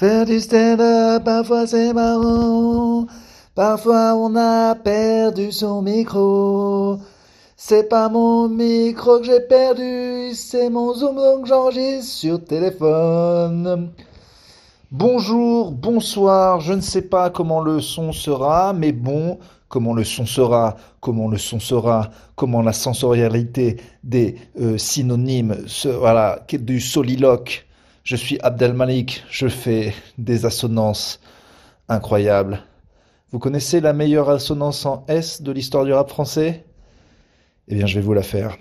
Faire du stand-up, parfois c'est marrant. Parfois on a perdu son micro. C'est pas mon micro que j'ai perdu, c'est mon zoom donc j'enregistre sur téléphone. Bonjour, bonsoir, je ne sais pas comment le son sera, mais bon, comment le son sera, comment le son sera, comment la sensorialité des euh, synonymes, voilà, du soliloque. Je suis Abdelmalik, je fais des assonances incroyables. Vous connaissez la meilleure assonance en S de l'histoire du rap français? Eh bien, je vais vous la faire.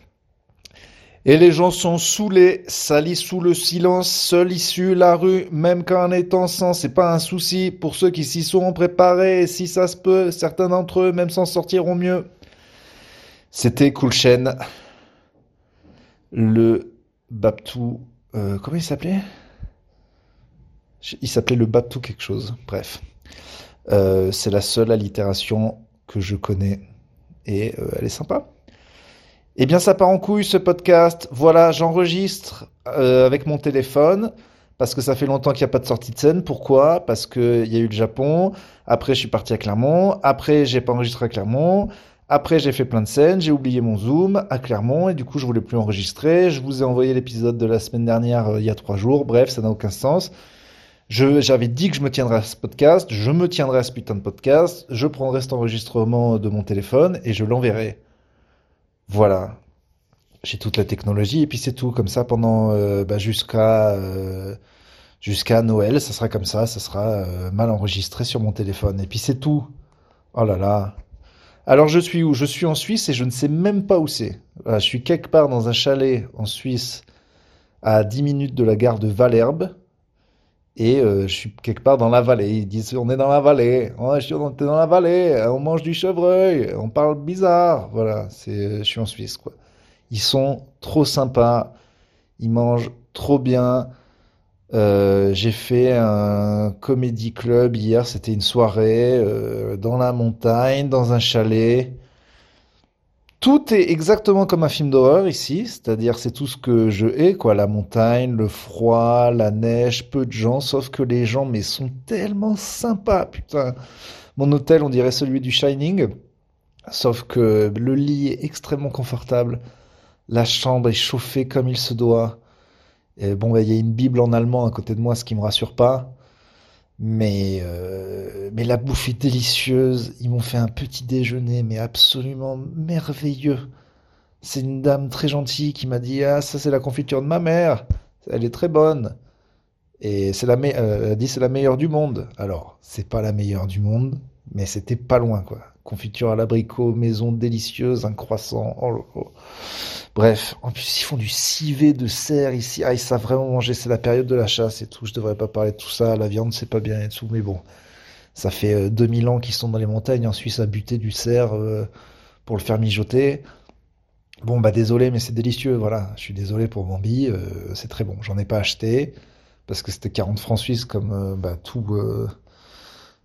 Et les gens sont saoulés, salis sous le silence, seul issu la rue, même qu'en étant sans, c'est pas un souci pour ceux qui s'y sont préparés, si ça se peut, certains d'entre eux même s'en sortiront mieux. C'était Coolchen, le Baptou, euh, comment il s'appelait? Il s'appelait le Baptou quelque chose, bref. Euh, c'est la seule allitération que je connais et euh, elle est sympa. Eh bien, ça part en couille ce podcast. Voilà, j'enregistre avec mon téléphone parce que ça fait longtemps qu'il n'y a pas de sortie de scène. Pourquoi? Parce qu'il y a eu le Japon. Après, je suis parti à Clermont. Après, j'ai pas enregistré à Clermont. Après, j'ai fait plein de scènes. J'ai oublié mon Zoom à Clermont et du coup, je voulais plus enregistrer. Je vous ai envoyé l'épisode de la semaine dernière euh, il y a trois jours. Bref, ça n'a aucun sens. J'avais dit que je me tiendrais à ce podcast. Je me tiendrai à ce putain de podcast. Je prendrai cet enregistrement de mon téléphone et je l'enverrai. Voilà. J'ai toute la technologie et puis c'est tout. Comme ça pendant euh, bah, jusqu'à euh, jusqu'à Noël, ça sera comme ça. Ça sera euh, mal enregistré sur mon téléphone. Et puis c'est tout. Oh là là. Alors je suis où? Je suis en Suisse et je ne sais même pas où c'est. je suis quelque part dans un chalet en Suisse à 10 minutes de la gare de Valherbe. Et je suis quelque part dans la vallée. Ils disent on est dans la vallée. on est dans la vallée. On mange du chevreuil. On parle bizarre. Voilà, c'est je suis en Suisse quoi. Ils sont trop sympas. Ils mangent trop bien. Euh, j'ai fait un comédie club hier. C'était une soirée euh, dans la montagne, dans un chalet. Tout est exactement comme un film d'horreur ici, c'est-à-dire c'est tout ce que je hais, quoi, la montagne, le froid, la neige, peu de gens, sauf que les gens, mais sont tellement sympas, putain. Mon hôtel, on dirait celui du Shining, sauf que le lit est extrêmement confortable, la chambre est chauffée comme il se doit. Bon, bah, il y a une Bible en allemand à côté de moi, ce qui me rassure pas. Mais, euh, mais la bouffe est délicieuse. Ils m'ont fait un petit déjeuner, mais absolument merveilleux. C'est une dame très gentille qui m'a dit Ah, ça, c'est la confiture de ma mère. Elle est très bonne. Et c'est la euh, elle a dit c'est la meilleure du monde. Alors, c'est pas la meilleure du monde, mais c'était pas loin, quoi. Confiture à l'abricot, maison délicieuse, un croissant. Oh. Bref, en plus ils font du civet de cerf ici. Ah, ils savent vraiment manger. C'est la période de la chasse et tout. Je devrais pas parler de tout ça. La viande, c'est pas bien et tout. Mais bon, ça fait 2000 euh, ans qu'ils sont dans les montagnes en Suisse à buter du cerf euh, pour le faire mijoter. Bon, bah désolé, mais c'est délicieux. Voilà, je suis désolé pour Bambi. Euh, c'est très bon. J'en ai pas acheté parce que c'était 40 francs suisses comme bah, tout,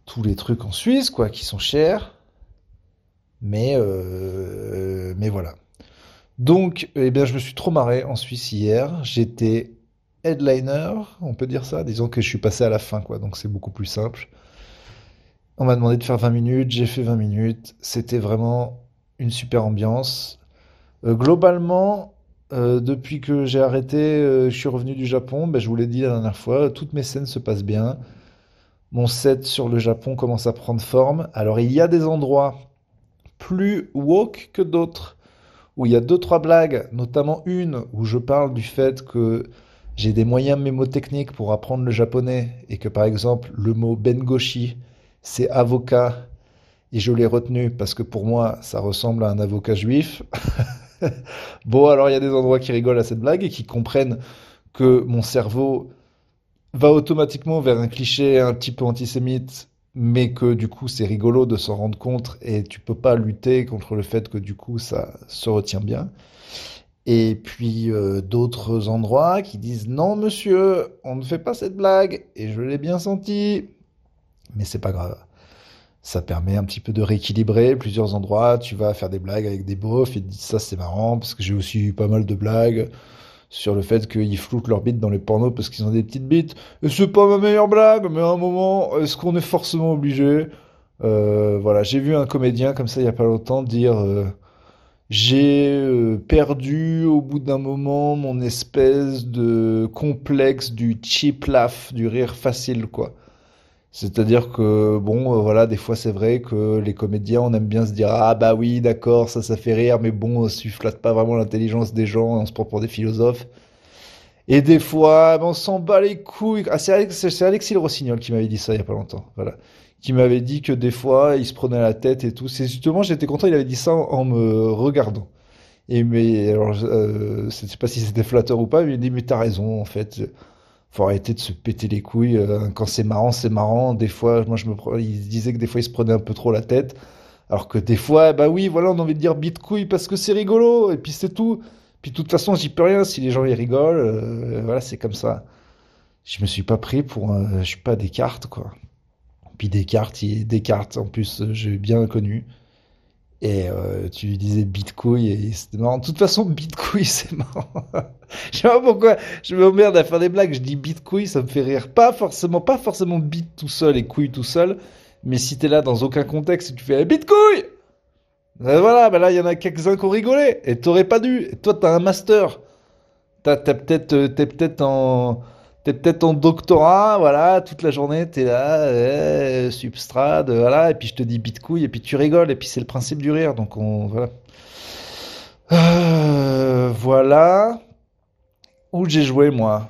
tous les trucs en Suisse, quoi, qui sont chers. Mais, mais voilà. Donc, eh bien, je me suis trop marré en Suisse hier. J'étais headliner, on peut dire ça. Disons que je suis passé à la fin, quoi. Donc, c'est beaucoup plus simple. On m'a demandé de faire 20 minutes, j'ai fait 20 minutes. C'était vraiment une super ambiance. Euh, globalement, euh, depuis que j'ai arrêté, euh, je suis revenu du Japon, ben, je vous l'ai dit la dernière fois, toutes mes scènes se passent bien. Mon set sur le Japon commence à prendre forme. Alors, il y a des endroits plus woke que d'autres où il y a deux, trois blagues, notamment une où je parle du fait que j'ai des moyens mémotechniques pour apprendre le japonais et que par exemple le mot bengoshi c'est avocat et je l'ai retenu parce que pour moi ça ressemble à un avocat juif. bon alors il y a des endroits qui rigolent à cette blague et qui comprennent que mon cerveau va automatiquement vers un cliché un petit peu antisémite mais que du coup c'est rigolo de s'en rendre compte et tu peux pas lutter contre le fait que du coup ça se retient bien. Et puis euh, d'autres endroits qui disent non monsieur, on ne fait pas cette blague et je l'ai bien senti, mais c'est pas grave. Ça permet un petit peu de rééquilibrer plusieurs endroits. Tu vas faire des blagues avec des beaufs et te disent ça c'est marrant parce que j'ai aussi eu pas mal de blagues sur le fait qu'ils floutent leurs bites dans les pornos parce qu'ils ont des petites bites. Et c'est pas ma meilleure blague, mais à un moment, est-ce qu'on est forcément obligé? Euh, Voilà, j'ai vu un comédien comme ça il y a pas longtemps dire euh, j'ai euh, perdu au bout d'un moment mon espèce de complexe du cheap laugh, du rire facile, quoi. C'est-à-dire que, bon, euh, voilà, des fois c'est vrai que les comédiens, on aime bien se dire, ah bah oui, d'accord, ça, ça fait rire, mais bon, ça flatte pas vraiment l'intelligence des gens, on se prend pour des philosophes. Et des fois, on s'en bat les couilles. Ah, c'est Alexis Le Rossignol qui m'avait dit ça il y a pas longtemps, voilà. Qui m'avait dit que des fois, il se prenait la tête et tout. C'est justement, j'étais content, il avait dit ça en, me regardant. Et mais, alors, euh, je sais pas si c'était flatteur ou pas, mais il dit, mais t'as raison, en fait faut arrêter de se péter les couilles. Euh, quand c'est marrant, c'est marrant. Des fois, moi, je me, il disait que des fois, il se prenait un peu trop la tête. Alors que des fois, bah oui, voilà, on a envie de dire bite couille parce que c'est rigolo. Et puis c'est tout. Puis de toute façon, j'y peux rien. Si les gens ils rigolent, euh, voilà, c'est comme ça. Je me suis pas pris pour, un, je suis pas Descartes, quoi. Puis Descartes, il, Descartes, en plus, j'ai bien connu. Et euh, tu disais bitcoin et c'était marrant. De toute façon, bitcoin, c'est marrant. je sais pas pourquoi je me merde à faire des blagues. Je dis bitcoin, ça me fait rire. Pas forcément, pas forcément bit tout seul et couille tout seul. Mais si t'es là dans aucun contexte et tu fais bitcoin, ben voilà, ben là il y en a quelques-uns qui ont rigolé. Et t'aurais pas dû. Et toi, t'as un master. T'as, t'as peut-être, euh, t'es peut-être en T'es peut-être en doctorat, voilà, toute la journée, t'es là, eh, substrate, voilà, et puis je te dis bitcouille, et puis tu rigoles, et puis c'est le principe du rire, donc on, voilà. Euh, voilà. Où j'ai joué, moi?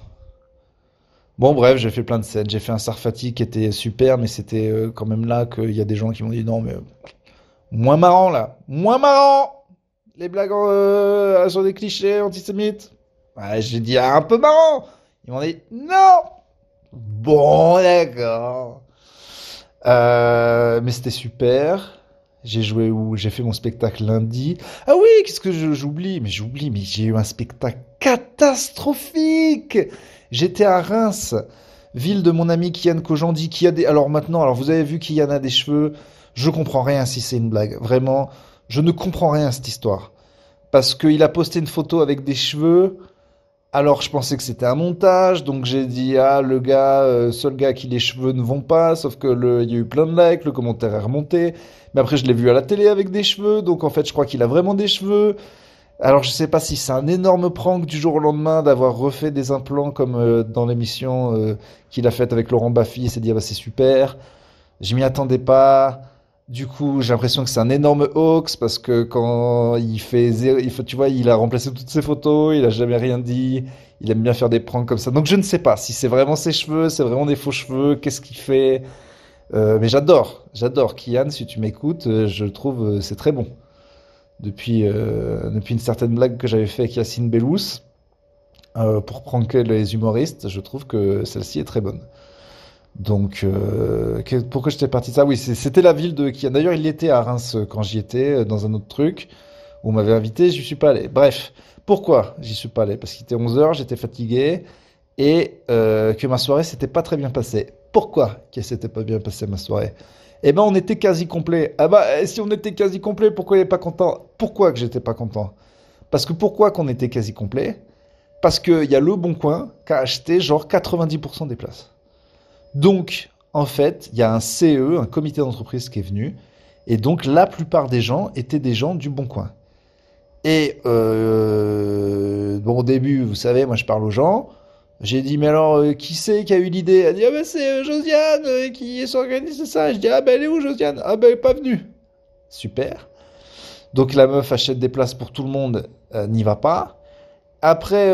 Bon, bref, j'ai fait plein de scènes. J'ai fait un Sarfati qui était super, mais c'était euh, quand même là qu'il y a des gens qui m'ont dit non, mais moins marrant là, moins marrant Les blagues euh, sur des clichés antisémites. Ouais, j'ai dit ah, un peu marrant ils m'ont dit non. Bon, d'accord. Euh, mais c'était super. J'ai joué où J'ai fait mon spectacle lundi. Ah oui, qu'est-ce que j'oublie? Mais j'oublie, mais j'ai eu un spectacle catastrophique. J'étais à Reims, ville de mon ami Kian Kojandi, qui a des. Alors maintenant, alors vous avez vu Kian a des cheveux. Je comprends rien si c'est une blague. Vraiment, je ne comprends rien à cette histoire. Parce qu'il a posté une photo avec des cheveux. Alors je pensais que c'était un montage, donc j'ai dit ah le gars, euh, seul gars qui les cheveux ne vont pas, sauf que le, il y a eu plein de likes, le commentaire est remonté. Mais après je l'ai vu à la télé avec des cheveux, donc en fait je crois qu'il a vraiment des cheveux. Alors je sais pas si c'est un énorme prank du jour au lendemain d'avoir refait des implants comme euh, dans l'émission euh, qu'il a faite avec Laurent Baffy, il s'est dit ah bah c'est super. Je m'y attendais pas. Du coup, j'ai l'impression que c'est un énorme hoax parce que quand il fait zéro, il tu vois, il a remplacé toutes ses photos, il a jamais rien dit, il aime bien faire des pranks comme ça. Donc je ne sais pas si c'est vraiment ses cheveux, c'est vraiment des faux cheveux, qu'est-ce qu'il fait. Euh, mais j'adore, j'adore Kian, si tu m'écoutes, euh, je trouve euh, c'est très bon. Depuis, euh, une certaine blague que j'avais fait avec Yacine Bellous pour pranker les humoristes, je trouve que celle-ci est très bonne. Donc, euh, pourquoi j'étais parti de ça? Oui, c'était la ville de qui. D'ailleurs, il était à Reims euh, quand j'y étais, euh, dans un autre truc. Où on m'avait invité, j'y suis pas allé. Bref, pourquoi j'y suis pas allé? Parce qu'il était 11h, j'étais fatigué et que ma soirée s'était pas très bien passée. Pourquoi qu'elle s'était pas bien passée ma soirée? Eh ben, on était quasi complet. Ah bah, eh, si on était quasi complet, pourquoi il est pas content? Pourquoi que j'étais pas content? Parce que pourquoi qu'on était quasi complet Parce qu'il y a Le Bon Coin qui a acheté genre 90% des places. Donc, en fait, il y a un CE, un comité d'entreprise qui est venu, et donc la plupart des gens étaient des gens du Bon Coin. Et euh, bon, au début, vous savez, moi je parle aux gens. J'ai dit, mais alors, euh, qui c'est qui a eu l'idée? Elle dit, ah ben c'est euh, Josiane qui s'organise ça. Je dis, ah ben elle est où Josiane? Ah ben elle est pas venue. Super. Donc la meuf achète des places pour tout le monde, n'y va pas. Après,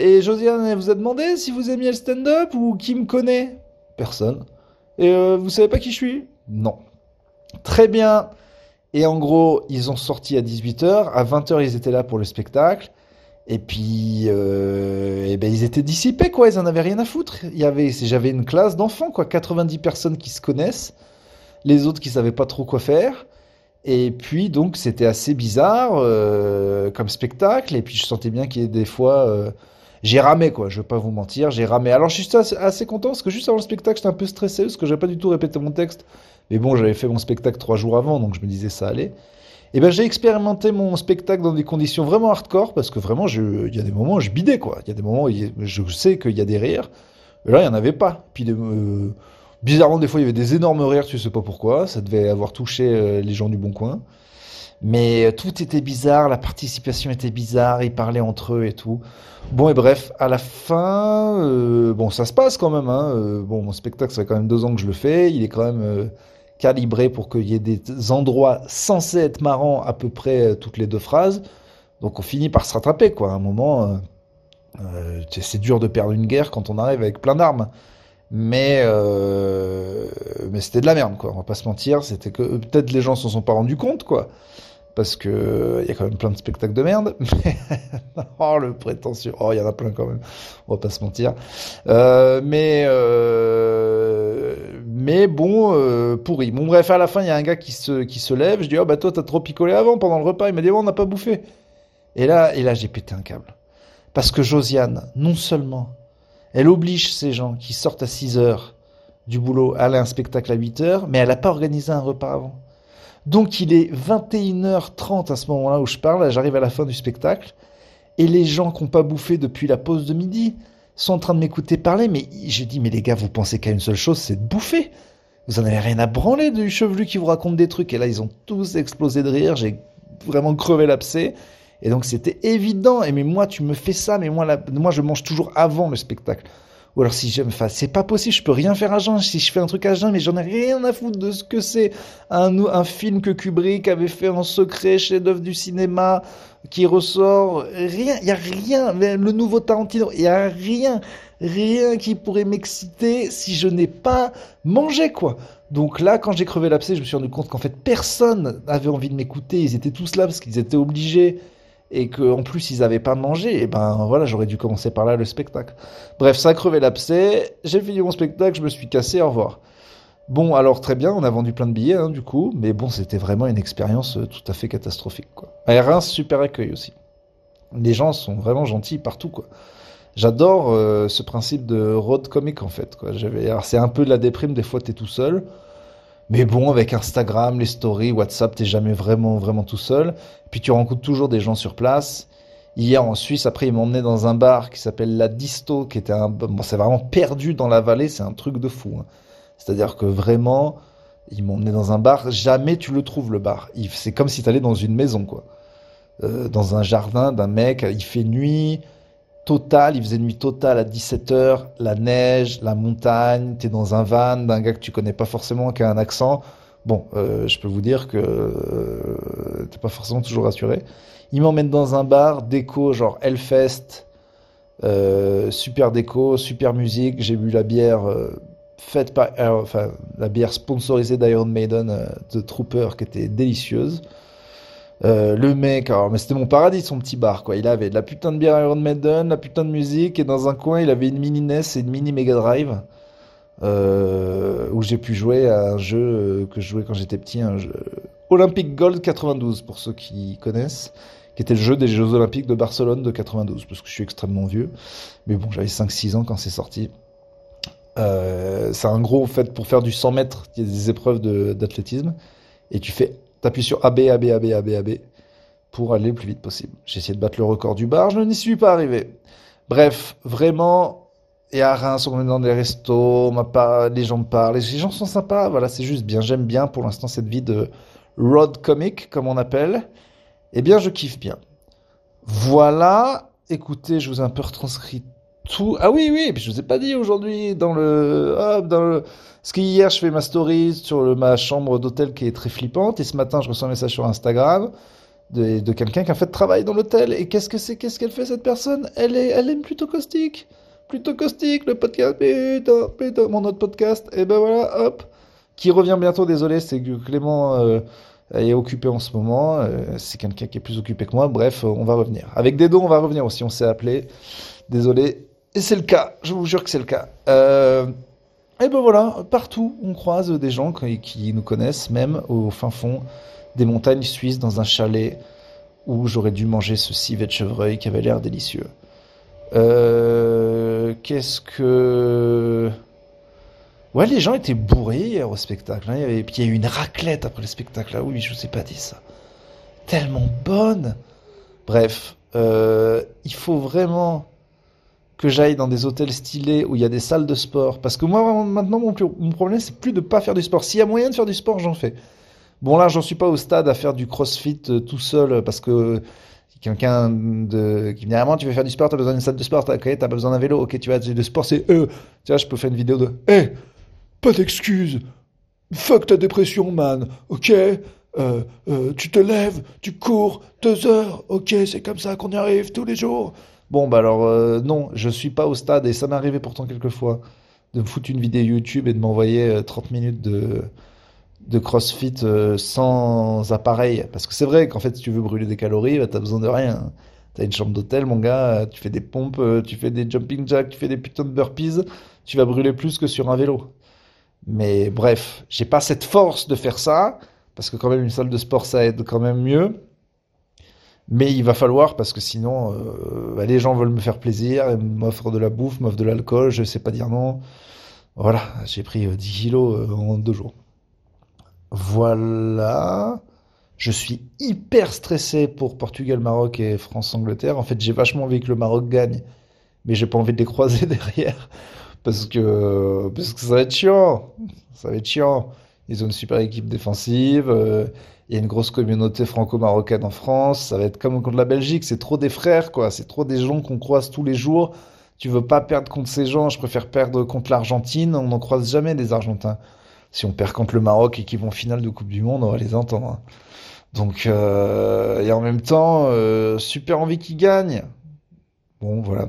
et Josiane, elle vous a demandé si vous aimiez le stand-up ou qui me connaît? Personne. Et euh, vous savez pas qui je suis? Non. Très bien. Et en gros, ils ont sorti à 18h. À 20h, ils étaient là pour le spectacle. Et puis, euh, et ben, ils étaient dissipés, quoi. Ils en avaient rien à foutre. Avait, j'avais une classe d'enfants, quoi. 90 personnes qui se connaissent. Les autres qui savaient pas trop quoi faire. Et puis, donc, c'était assez bizarre euh, comme spectacle. Et puis, je sentais bien qu'il y ait des fois euh, j'ai ramé quoi, je vais pas vous mentir, j'ai ramé. Alors je suis assez, content parce que juste avant le spectacle, j'étais un peu stressé parce que j'avais pas du tout répété mon texte. Mais bon, j'avais fait mon spectacle trois jours avant, donc je me disais ça allait. Et ben j'ai expérimenté mon spectacle dans des conditions vraiment hardcore parce que vraiment il y a des moments où je bidais quoi. Il y a des moments où je sais qu'il y a des rires. Et là il y en avait pas. Puis euh, bizarrement des fois il y avait des énormes rires, tu sais pas pourquoi. Ça devait avoir touché euh, les gens du bon coin. Mais euh, tout était bizarre, la participation était bizarre, ils parlaient entre eux et tout. Bon et bref, à la fin, bon ça se passe quand même. Hein, bon mon spectacle ça fait quand même deux ans que je le fais, il est quand même calibré pour qu'il y ait des endroits censés être marrants à peu près euh, toutes les deux phrases. Donc on finit par se rattraper, quoi. À un moment, euh, euh, c'est dur de perdre une guerre quand on arrive avec plein d'armes. Mais, mais c'était de la merde, quoi. On va pas se mentir. C'était que peut-être les gens s'en sont pas rendus compte, quoi parce que il y a quand même plein de spectacles de merde. oh le prétentieux, oh il y en a plein quand même. On va pas se mentir. Euh, mais euh, bon euh, pourri. Bon bref à la fin il y a un gars qui se qui se lève. Je dis oh bah toi t'as trop picolé avant pendant le repas. Il m'a dit oh, on n'a pas bouffé. Et là et là j'ai pété un câble parce que Josiane non seulement elle oblige ces gens qui sortent à 6 heures du boulot à aller à un spectacle à 8 heures, mais elle n'a pas organisé un repas avant. Donc il est 21h30 à ce moment-là où je parle, j'arrive à la fin du spectacle, et les gens qui n'ont pas bouffé depuis la pause de midi sont en train de m'écouter parler, mais je dis, mais les gars, vous pensez qu'à une seule chose, c'est de bouffer. Vous en avez rien à branler du chevelu qui vous raconte des trucs, et là ils ont tous explosé de rire, j'ai vraiment crevé l'abcès. Et donc c'était évident. Et mais moi, tu me fais ça, mais moi, moi, je mange toujours avant le spectacle. Ou alors si j'aime, enfin, c'est pas possible, je peux rien faire à jeun. Si je fais un truc à jeun, mais j'en ai rien à foutre de ce que c'est. Un, film que Kubrick avait fait en secret, chef-d'œuvre du cinéma, qui ressort. Rien, il y a rien. Le nouveau Tarantino, il y a rien, rien qui pourrait m'exciter si je n'ai pas mangé, quoi. Donc là, quand j'ai crevé l'abcès, je me suis rendu compte qu'en fait, personne n'avait envie de m'écouter. Ils étaient tous là parce qu'ils étaient obligés et qu'en plus ils n'avaient pas mangé, et ben voilà, j'aurais dû commencer par là le spectacle. Bref, ça a crevé l'abcès, j'ai fini mon spectacle, je me suis cassé, au revoir. Bon, alors très bien, on a vendu plein de billets hein, du coup, mais bon, c'était vraiment une expérience euh, tout à fait catastrophique. Quoi. À Reims, super accueil aussi. Les gens sont vraiment gentils partout, quoi. J'adore euh, ce principe de road comic en fait. Quoi. C'est un peu de la déprime, des fois t'es tout seul, mais bon, avec Instagram, les stories, WhatsApp, t'es jamais vraiment, vraiment tout seul. Puis tu rencontres toujours des gens sur place. Hier en Suisse, après, ils m'ont emmené dans un bar qui s'appelle La Disto, qui était un, bon, c'est vraiment perdu dans la vallée, c'est un truc de fou. Hein. C'est-à-dire que vraiment, ils m'ont emmené dans un bar, jamais tu le trouves le bar. C'est comme si t'allais dans une maison, quoi. Euh, dans un jardin d'un mec, il fait nuit, total, il faisait nuit totale à 17h, la neige, la montagne, t'es dans un van d'un gars que tu connais pas forcément, qui a un accent. Bon, euh, je peux vous dire que euh, t'es pas forcément toujours rassuré. Il m'emmène dans un bar, déco genre Hellfest, euh, super déco, super musique. J'ai bu la bière faite par, enfin la bière sponsorisée d'Iron Maiden de Trooper qui était délicieuse. Euh, le mec, alors, mais c'était mon paradis, son petit bar, quoi. Il avait de la putain de bière Iron Maiden, la putain de musique, et dans un coin, il avait une mini NES et une mini Mega Drive, euh, où j'ai pu jouer à un jeu euh, que je jouais quand j'étais petit, un jeu Olympic Gold 92, pour ceux qui connaissent, qui était le jeu des Jeux Olympiques de Barcelone de 92, parce que je suis extrêmement vieux. Mais bon, j'avais 5-6 ans quand c'est sorti. c'est un gros, fait, pour faire du 100 mètres, il y a des épreuves d'athlétisme, et tu fais T'appuies sur AB, AB, AB, AB, AB pour aller le plus vite possible. J'ai essayé de battre le record du bar, je n'y suis pas arrivé. Bref, vraiment, et à Reims, on est dans des restos, les gens me parlent, les gens sont sympas, voilà, c'est juste bien. J'aime bien pour l'instant cette vie de road comic, comme on appelle. Eh bien, je kiffe bien. Voilà, écoutez, je vous ai un peu retranscrit tout. Ah oui, oui, je vous ai pas dit aujourd'hui dans le, parce qu'hier je fais ma story sur ma chambre d'hôtel qui est très flippante et ce matin je reçois un message sur Instagram de, quelqu'un qui a fait de travail dans l'hôtel et qu'est-ce que c'est, qu'est-ce qu'elle fait cette personne? Elle est, elle aime plutôt caustique, plutôt caustique le podcast, plutôt, plutôt mon autre podcast et ben voilà, hop, qui revient bientôt. Désolé, c'est que Clément. Euh, est occupé en ce moment, euh, c'est quelqu'un qui est plus occupé que moi, bref, on va revenir. Avec Dedo, on va revenir aussi, on s'est appelé. Désolé, et c'est le cas, je vous jure que c'est le cas. Euh, et ben voilà, partout on croise des gens qui, nous connaissent, même au fin fond des montagnes suisses, dans un chalet où j'aurais dû manger ce civet de chevreuil qui avait l'air délicieux. Euh, Qu'est-ce que... Ouais, les gens étaient bourrés hier au spectacle. Hein. Puis il y a eu une raclette après le spectacle. Là. Oui, je vous ai pas dit ça. tellement bonne. Bref, euh, il faut vraiment que j'aille dans des hôtels stylés où il y a des salles de sport. Parce que moi, maintenant, mon, problème, c'est plus de pas faire du sport. S'il y a moyen de faire du sport, j'en fais. Bon, là, j'en suis pas au stade à faire du crossfit euh, tout seul parce que quelqu'un de qui me dit ah, tu veux faire du sport, t'as besoin d'une salle de sport, t'as pas besoin d'un vélo, ok, tu vas de sport, c'est eux. Tu vois, je peux faire une vidéo de hé, pas d'excuses, fuck ta dépression, man, ok. Euh, euh, tu te lèves, tu cours deux heures, ok, c'est comme ça qu'on y arrive tous les jours. Bon, bah alors, euh, non, je suis pas au stade et ça m'est arrivé pourtant quelques fois de me foutre une vidéo YouTube et de m'envoyer 30 minutes de, CrossFit sans appareil. Parce que c'est vrai qu'en fait, si tu veux brûler des calories, bah, t'as besoin de rien. T'as une chambre d'hôtel, mon gars, tu fais des pompes, tu fais des jumping jacks, tu fais des putains de burpees, tu vas brûler plus que sur un vélo. Mais bref, j'ai pas cette force de faire ça parce que quand même une salle de sport ça aide quand même mieux. Mais il va falloir parce que sinon euh, bah, les gens veulent me faire plaisir, m'offrent de la bouffe, m'offrent de l'alcool, je sais pas dire non. Voilà, j'ai pris 10 euh, kilos euh, en deux jours. Voilà. Je suis hyper stressé pour Portugal, Maroc et France-Angleterre. En fait, j'ai vachement envie que le Maroc gagne, mais j'ai pas envie de les croiser derrière parce que parce que ça va être chiant. Ça va être chiant. Ils ont une super équipe défensive. Il y a une grosse communauté franco-marocaine en France. Ça va être comme contre la Belgique. C'est trop des frères, quoi. C'est trop des gens qu'on croise tous les jours. Tu veux pas perdre contre ces gens. Je préfère perdre contre l'Argentine. On n'en croise jamais des Argentins. Si on perd contre le Maroc et qu'ils vont en finale de Coupe du Monde, on va les entendre. Donc, euh, et en même temps, euh, super envie qu'ils gagnent. Bon, voilà.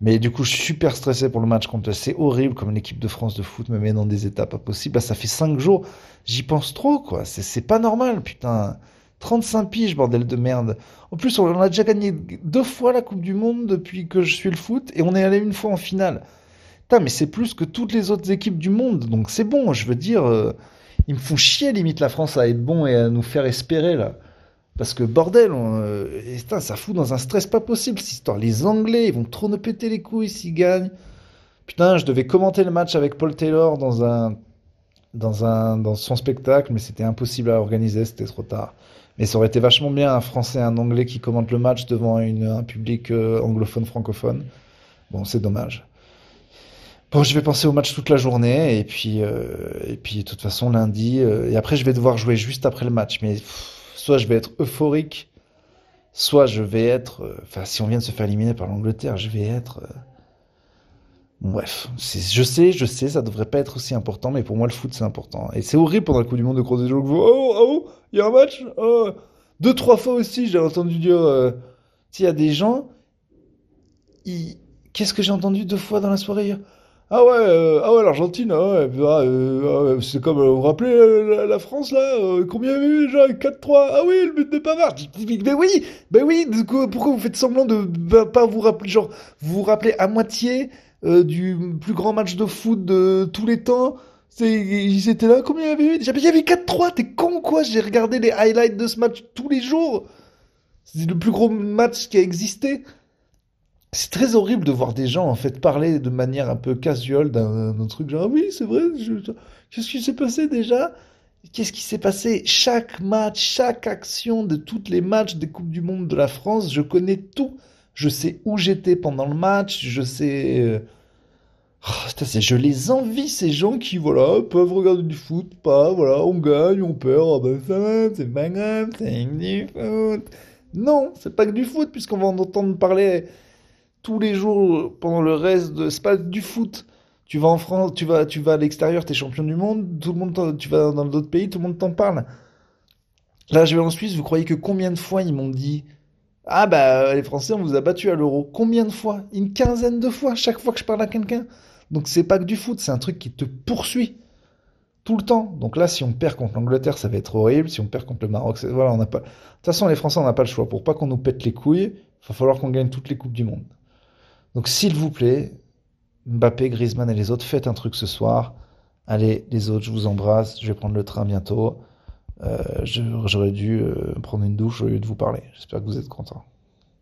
Mais du coup, je suis super stressé pour le match contre. C'est horrible comme l'équipe de France de foot me met dans des étapes impossibles. Bah, ça fait 5 jours. J'y pense trop, quoi. C'est pas normal, putain. 35 piges, bordel de merde. En plus, on a déjà gagné deux fois la Coupe du Monde depuis que je suis le foot et on est allé une fois en finale. Putain, mais c'est plus que toutes les autres équipes du monde. Donc c'est bon, je veux dire. Euh, ils me font chier limite la France à être bon et à nous faire espérer là. Parce que bordel, euh, ça fout dans un stress pas possible cette histoire. Les Anglais, ils vont trop nous péter les couilles s'ils gagnent. Putain, je devais commenter le match avec Paul Taylor dans un dans un dans son spectacle, mais c'était impossible à organiser, c'était trop tard. Mais ça aurait été vachement bien un Français un Anglais qui commentent le match devant une, un public euh, anglophone francophone. Bon, c'est dommage. Bon, je vais penser au match toute la journée et puis euh, et puis de toute façon lundi et après je vais devoir jouer juste après le match, mais soit je vais être euphorique, soit je vais être, euh, enfin, si on vient de se faire éliminer par l'Angleterre, je vais être. Euh, bref, je sais, je sais, ça devrait pas être aussi important, mais pour moi le foot c'est important. Et c'est horrible pendant le coup du monde de croiser des gens oh, oh, oh, il y a un match, oh. deux, trois fois aussi, j'ai entendu dire, euh, s'il y a des gens, qu'est-ce que j'ai entendu deux fois dans la soirée? Ah ouais, euh, ah ouais, l'Argentine, ah ouais, bah, euh, ah c'est comme, euh, vous vous rappelez la, France là, combien il y avait déjà 4-3 Ah oui, le but de Pavard. Ben oui, ben oui, pourquoi vous faites semblant de pas vous rappeler, genre, vous vous rappelez à moitié du plus grand match de foot de tous les temps? Ils étaient là, combien il y avait eu? Il y avait 4-3, t'es con quoi J'ai regardé les highlights de ce match tous les jours. C'est le plus gros match qui a existé c'est très horrible de voir des gens en fait parler de manière un peu casual d'un truc genre oui c'est vrai qu'est-ce qui s'est passé déjà? Qu'est-ce qui s'est passé? Chaque match chaque action de toutes les matchs des coupes du monde de la France je connais tout. Je sais où j'étais pendant le match je sais euh, oh, je les envie ces gens qui voilà peuvent regarder du foot pas voilà on gagne on perd oh, ben c'est pas grave c'est du foot. Non c'est pas que du foot puisqu'on va en entendre parler tous les jours pendant le reste de c'est pas du foot tu vas en France tu vas tu vas à l'extérieur t'es champion du monde tout le monde tu vas dans d'autres pays tout le monde t'en parle là je vais en Suisse vous croyez que combien de fois ils m'ont dit ah bah les Français on vous a battu à l'euro combien de fois? Une quinzaine de fois chaque fois que je parle à quelqu'un donc c'est pas que du foot c'est un truc qui te poursuit tout le temps. Donc là, si on perd contre l'Angleterre, ça va être horrible. Si on perd contre le Maroc, voilà, on n'a pas. De toute façon, les Français, on n'a pas le choix. Pour pas qu'on nous pète les couilles, il va falloir qu'on gagne toutes les coupes du monde. Donc s'il vous plaît, Mbappé, Griezmann et les autres, faites un truc ce soir. Allez, les autres, je vous embrasse. Je vais prendre le train bientôt. Euh, J'aurais dû euh, prendre une douche au lieu de vous parler. J'espère que vous êtes contents.